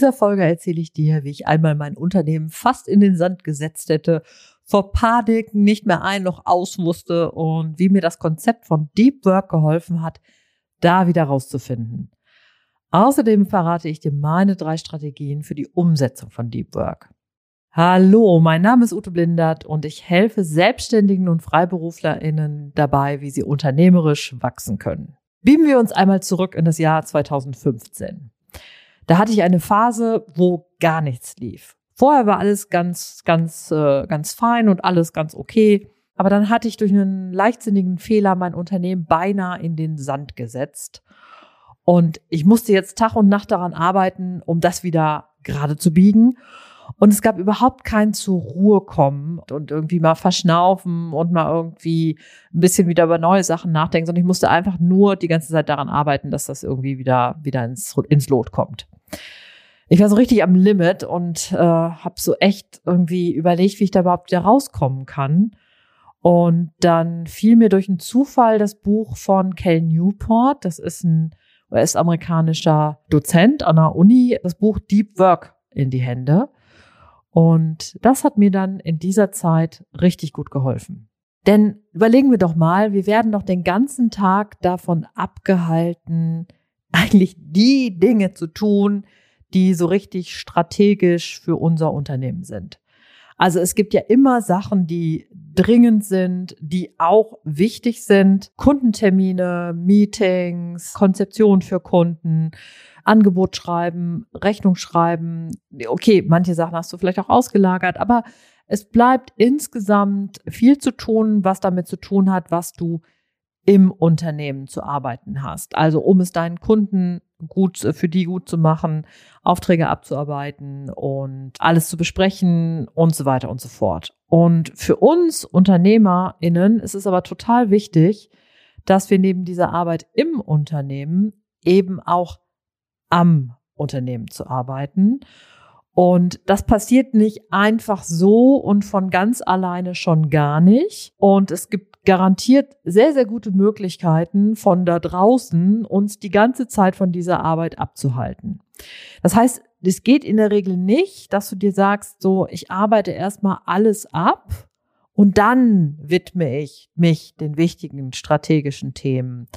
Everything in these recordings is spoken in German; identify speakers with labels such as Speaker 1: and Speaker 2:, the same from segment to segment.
Speaker 1: Dieser Folge erzähle ich dir, wie ich einmal mein Unternehmen fast in den Sand gesetzt hätte, vor Panik nicht mehr ein noch aus wusste und wie mir das Konzept von Deep Work geholfen hat, da wieder rauszufinden. Außerdem verrate ich dir meine drei Strategien für die Umsetzung von Deep Work. Hallo, mein Name ist Ute Blindert und ich helfe Selbstständigen und FreiberuflerInnen dabei, wie sie unternehmerisch wachsen können. Beamen wir uns einmal zurück in das Jahr 2015. Da hatte ich eine Phase, wo gar nichts lief. Vorher war alles ganz, ganz, äh, ganz fein und alles ganz okay. Aber dann hatte ich durch einen leichtsinnigen Fehler mein Unternehmen beinahe in den Sand gesetzt. Und ich musste jetzt Tag und Nacht daran arbeiten, um das wieder gerade zu biegen. Und es gab überhaupt kein zur Ruhe kommen und irgendwie mal verschnaufen und mal irgendwie ein bisschen wieder über neue Sachen nachdenken, sondern ich musste einfach nur die ganze Zeit daran arbeiten, dass das irgendwie wieder, wieder ins, ins Lot kommt ich war so richtig am Limit und äh, habe so echt irgendwie überlegt, wie ich da überhaupt wieder rauskommen kann. Und dann fiel mir durch einen Zufall das Buch von Cal Newport. Das ist ein US-amerikanischer Dozent an der Uni. Das Buch Deep Work in die Hände. Und das hat mir dann in dieser Zeit richtig gut geholfen. Denn überlegen wir doch mal, wir werden doch den ganzen Tag davon abgehalten, eigentlich die Dinge zu tun, die so richtig strategisch für unser Unternehmen sind. Also es gibt ja immer Sachen, die dringend sind, die auch wichtig sind. Kundentermine, Meetings, Konzeption für Kunden, Angebot schreiben, Rechnung schreiben. Okay, manche Sachen hast du vielleicht auch ausgelagert, aber es bleibt insgesamt viel zu tun, was damit zu tun hat, was du im Unternehmen zu arbeiten hast. Also um es deinen Kunden gut, für die gut zu machen, Aufträge abzuarbeiten und alles zu besprechen und so weiter und so fort. Und für uns UnternehmerInnen ist es aber total wichtig, dass wir neben dieser Arbeit im Unternehmen eben auch am Unternehmen zu arbeiten. Und das passiert nicht einfach so und von ganz alleine schon gar nicht. Und es gibt garantiert sehr, sehr gute Möglichkeiten von da draußen, uns die ganze Zeit von dieser Arbeit abzuhalten. Das heißt, es geht in der Regel nicht, dass du dir sagst, so, ich arbeite erstmal alles ab und dann widme ich mich den wichtigen strategischen Themen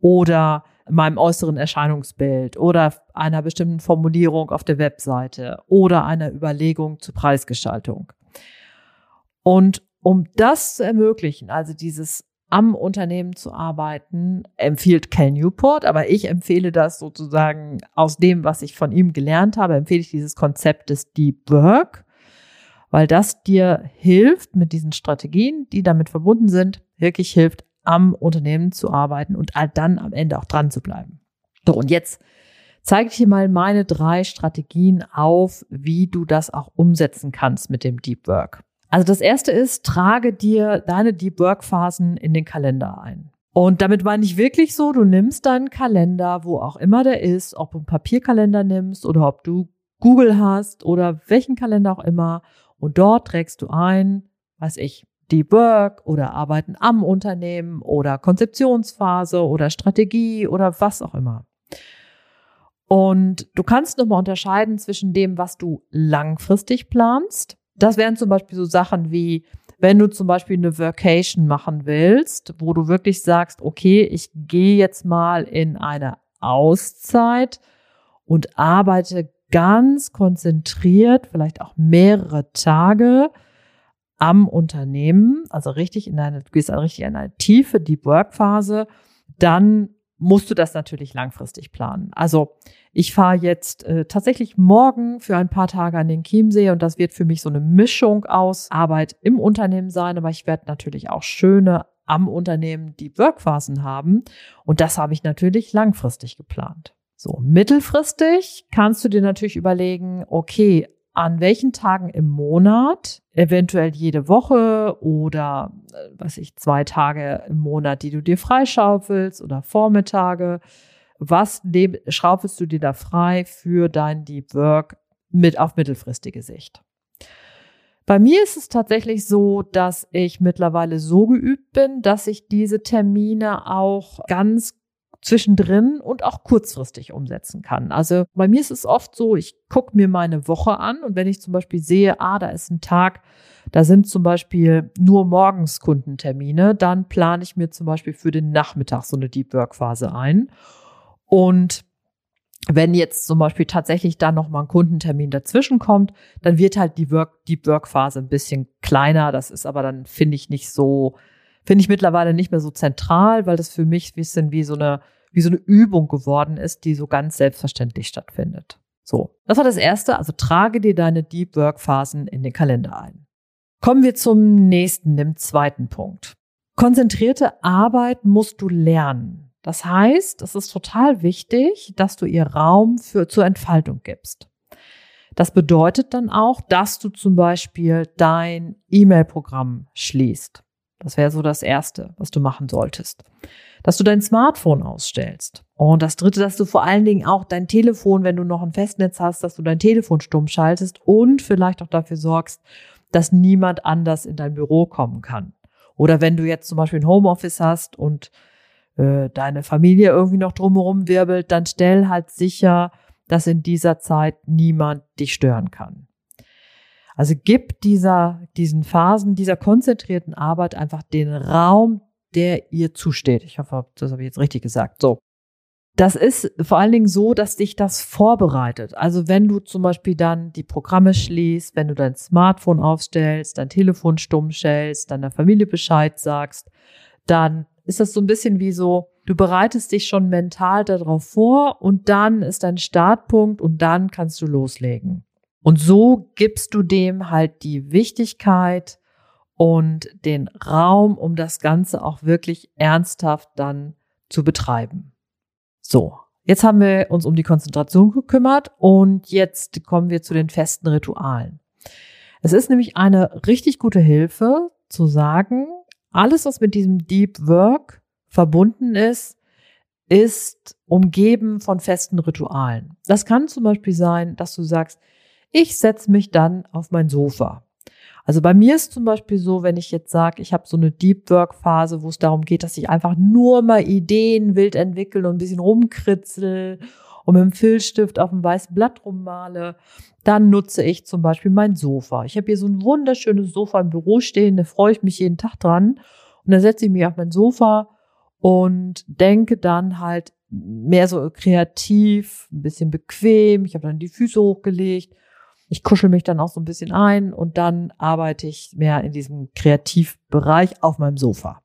Speaker 1: oder meinem äußeren Erscheinungsbild oder einer bestimmten Formulierung auf der Webseite oder einer Überlegung zur Preisgestaltung. Und um das zu ermöglichen, also dieses am Unternehmen zu arbeiten, empfiehlt Cal Newport, aber ich empfehle das sozusagen aus dem, was ich von ihm gelernt habe, empfehle ich dieses Konzept des Deep Work, weil das dir hilft, mit diesen Strategien, die damit verbunden sind, wirklich hilft, am Unternehmen zu arbeiten und dann am Ende auch dran zu bleiben. So, und jetzt zeige ich dir mal meine drei Strategien auf, wie du das auch umsetzen kannst mit dem Deep Work. Also das erste ist, trage dir deine Deep Work Phasen in den Kalender ein. Und damit meine ich wirklich so, du nimmst deinen Kalender, wo auch immer der ist, ob du einen Papierkalender nimmst oder ob du Google hast oder welchen Kalender auch immer. Und dort trägst du ein, weiß ich, Deep Work oder Arbeiten am Unternehmen oder Konzeptionsphase oder Strategie oder was auch immer. Und du kannst nochmal unterscheiden zwischen dem, was du langfristig planst das wären zum Beispiel so Sachen wie, wenn du zum Beispiel eine Vacation machen willst, wo du wirklich sagst, okay, ich gehe jetzt mal in eine Auszeit und arbeite ganz konzentriert, vielleicht auch mehrere Tage am Unternehmen, also richtig in eine, du gehst richtig in eine tiefe Deep Work Phase, dann musst du das natürlich langfristig planen. Also ich fahre jetzt äh, tatsächlich morgen für ein paar Tage an den Chiemsee und das wird für mich so eine Mischung aus Arbeit im Unternehmen sein, aber ich werde natürlich auch schöne am Unternehmen Deep Work Phasen haben und das habe ich natürlich langfristig geplant. So, mittelfristig kannst du dir natürlich überlegen, okay, an welchen Tagen im Monat, eventuell jede Woche oder äh, was ich, zwei Tage im Monat, die du dir freischaufelst oder Vormittage. Was schaufelst du dir da frei für dein Deep Work mit auf mittelfristige Sicht? Bei mir ist es tatsächlich so, dass ich mittlerweile so geübt bin, dass ich diese Termine auch ganz zwischendrin und auch kurzfristig umsetzen kann. Also bei mir ist es oft so, ich gucke mir meine Woche an und wenn ich zum Beispiel sehe, ah, da ist ein Tag, da sind zum Beispiel nur morgens Kundentermine, dann plane ich mir zum Beispiel für den Nachmittag so eine Deep Work Phase ein. Und wenn jetzt zum Beispiel tatsächlich da nochmal ein Kundentermin dazwischen kommt, dann wird halt die Work, Deep Work Phase ein bisschen kleiner. Das ist aber dann, finde ich, nicht so, finde ich mittlerweile nicht mehr so zentral, weil das für mich ein bisschen wie so eine, wie so eine Übung geworden ist, die so ganz selbstverständlich stattfindet. So. Das war das erste. Also trage dir deine Deep Work Phasen in den Kalender ein. Kommen wir zum nächsten, dem zweiten Punkt. Konzentrierte Arbeit musst du lernen. Das heißt, es ist total wichtig, dass du ihr Raum für, zur Entfaltung gibst. Das bedeutet dann auch, dass du zum Beispiel dein E-Mail-Programm schließt. Das wäre so das Erste, was du machen solltest. Dass du dein Smartphone ausstellst. Und das Dritte, dass du vor allen Dingen auch dein Telefon, wenn du noch ein Festnetz hast, dass du dein Telefon stumm schaltest und vielleicht auch dafür sorgst, dass niemand anders in dein Büro kommen kann. Oder wenn du jetzt zum Beispiel ein Homeoffice hast und äh, deine Familie irgendwie noch drumherum wirbelt, dann stell halt sicher, dass in dieser Zeit niemand dich stören kann. Also gib dieser, diesen Phasen, dieser konzentrierten Arbeit einfach den Raum, der ihr zusteht. Ich hoffe, das habe ich jetzt richtig gesagt. So. Das ist vor allen Dingen so, dass dich das vorbereitet. Also wenn du zum Beispiel dann die Programme schließt, wenn du dein Smartphone aufstellst, dein Telefon stumm stellst, deiner Familie Bescheid sagst, dann ist das so ein bisschen wie so, du bereitest dich schon mental darauf vor und dann ist dein Startpunkt und dann kannst du loslegen. Und so gibst du dem halt die Wichtigkeit und den Raum, um das Ganze auch wirklich ernsthaft dann zu betreiben. So, jetzt haben wir uns um die Konzentration gekümmert und jetzt kommen wir zu den festen Ritualen. Es ist nämlich eine richtig gute Hilfe zu sagen, alles, was mit diesem Deep Work verbunden ist, ist umgeben von festen Ritualen. Das kann zum Beispiel sein, dass du sagst, ich setze mich dann auf mein Sofa. Also bei mir ist zum Beispiel so, wenn ich jetzt sage, ich habe so eine Deep Work Phase, wo es darum geht, dass ich einfach nur mal Ideen wild entwickle und ein bisschen rumkritzel und mit dem Filzstift auf dem weißen Blatt rummale, dann nutze ich zum Beispiel mein Sofa. Ich habe hier so ein wunderschönes Sofa im Büro stehen, da freue ich mich jeden Tag dran. Und dann setze ich mich auf mein Sofa und denke dann halt mehr so kreativ, ein bisschen bequem. Ich habe dann die Füße hochgelegt ich kuschel mich dann auch so ein bisschen ein und dann arbeite ich mehr in diesem Kreativbereich auf meinem Sofa.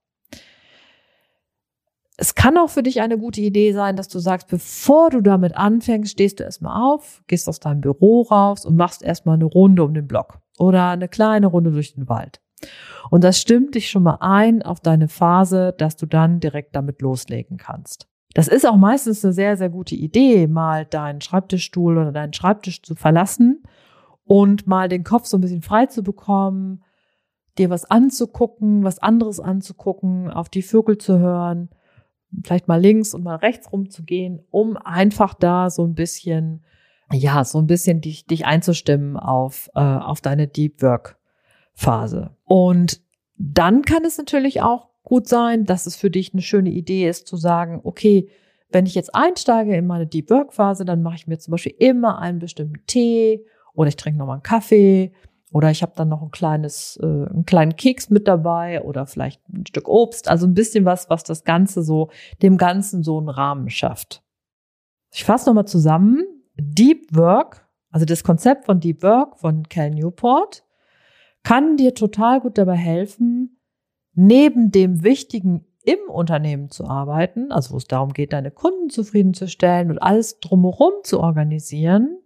Speaker 1: Es kann auch für dich eine gute Idee sein, dass du sagst, bevor du damit anfängst, stehst du erstmal auf, gehst aus deinem Büro raus und machst erstmal eine Runde um den Block oder eine kleine Runde durch den Wald. Und das stimmt dich schon mal ein auf deine Phase, dass du dann direkt damit loslegen kannst. Das ist auch meistens eine sehr, sehr gute Idee, mal deinen Schreibtischstuhl oder deinen Schreibtisch zu verlassen und mal den Kopf so ein bisschen frei zu bekommen, dir was anzugucken, was anderes anzugucken, auf die Vögel zu hören, vielleicht mal links und mal rechts rumzugehen, um einfach da so ein bisschen, ja, so ein bisschen dich, dich einzustimmen auf, äh, auf deine Deep Work Phase. Und dann kann es natürlich auch gut sein, dass es für dich eine schöne Idee ist zu sagen, okay, wenn ich jetzt einsteige in meine Deep Work Phase, dann mache ich mir zum Beispiel immer einen bestimmten Tee oder ich trinke nochmal einen Kaffee oder ich habe dann noch ein kleines, äh, einen kleinen Keks mit dabei oder vielleicht ein Stück Obst. Also ein bisschen was, was das Ganze so, dem Ganzen so einen Rahmen schafft. Ich fasse nochmal zusammen. Deep Work Also das Konzept von Deep Work von Cal Newport kann dir total gut dabei helfen, neben dem Wichtigen im Unternehmen zu arbeiten, also wo es darum geht, deine Kunden zufriedenzustellen und alles drumherum zu organisieren,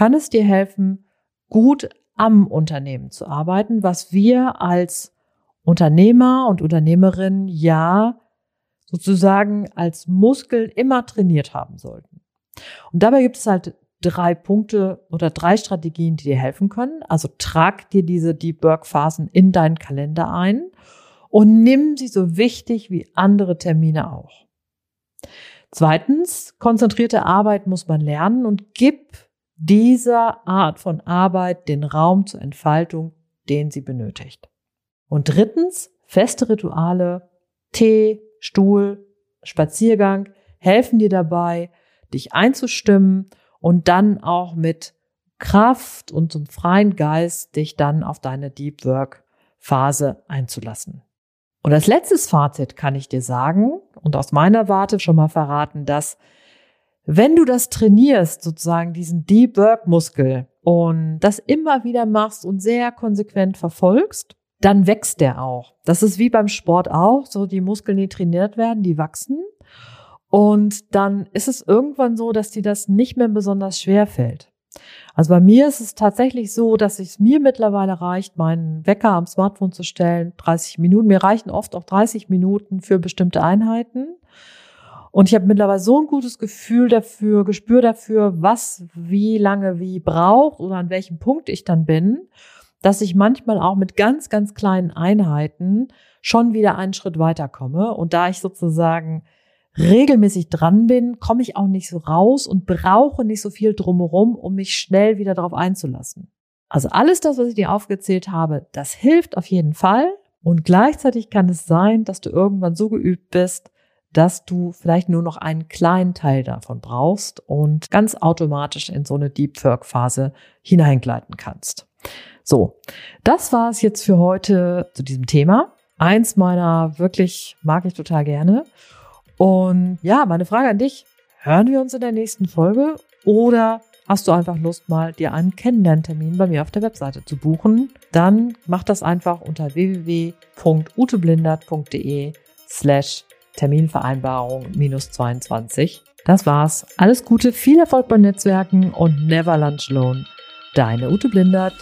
Speaker 1: kann es dir helfen, gut am Unternehmen zu arbeiten, was wir als Unternehmer und Unternehmerinnen ja sozusagen als Muskel immer trainiert haben sollten. Und dabei gibt es halt drei Punkte oder drei Strategien, die dir helfen können. Also trag dir diese Deep Work Phasen in deinen Kalender ein und nimm sie so wichtig wie andere Termine auch. Zweitens, konzentrierte Arbeit muss man lernen und gib dieser Art von Arbeit den Raum zur Entfaltung, den sie benötigt. Und drittens, feste Rituale, Tee, Stuhl, Spaziergang helfen dir dabei, dich einzustimmen und dann auch mit Kraft und zum freien Geist dich dann auf deine Deep Work Phase einzulassen. Und als letztes Fazit kann ich dir sagen und aus meiner Warte schon mal verraten, dass wenn du das trainierst, sozusagen diesen Deep Work Muskel und das immer wieder machst und sehr konsequent verfolgst, dann wächst der auch. Das ist wie beim Sport auch, so die Muskeln, die trainiert werden, die wachsen. Und dann ist es irgendwann so, dass dir das nicht mehr besonders schwer fällt. Also bei mir ist es tatsächlich so, dass es mir mittlerweile reicht, meinen Wecker am Smartphone zu stellen, 30 Minuten. Mir reichen oft auch 30 Minuten für bestimmte Einheiten. Und ich habe mittlerweile so ein gutes Gefühl dafür, Gespür dafür, was wie lange wie braucht oder an welchem Punkt ich dann bin, dass ich manchmal auch mit ganz, ganz kleinen Einheiten schon wieder einen Schritt weiterkomme. Und da ich sozusagen regelmäßig dran bin, komme ich auch nicht so raus und brauche nicht so viel drumherum, um mich schnell wieder darauf einzulassen. Also alles das, was ich dir aufgezählt habe, das hilft auf jeden Fall. Und gleichzeitig kann es sein, dass du irgendwann so geübt bist, dass du vielleicht nur noch einen kleinen Teil davon brauchst und ganz automatisch in so eine Deep Work Phase hineingleiten kannst. So, das war es jetzt für heute zu diesem Thema. Eins meiner wirklich mag ich total gerne. Und ja, meine Frage an dich. Hören wir uns in der nächsten Folge oder hast du einfach Lust, mal dir einen Kennenlerntermin bei mir auf der Webseite zu buchen? Dann mach das einfach unter www.uteblindert.de slash Terminvereinbarung minus 22. Das war's. Alles Gute, viel Erfolg beim Netzwerken und never lunch alone. Deine Ute Blindert.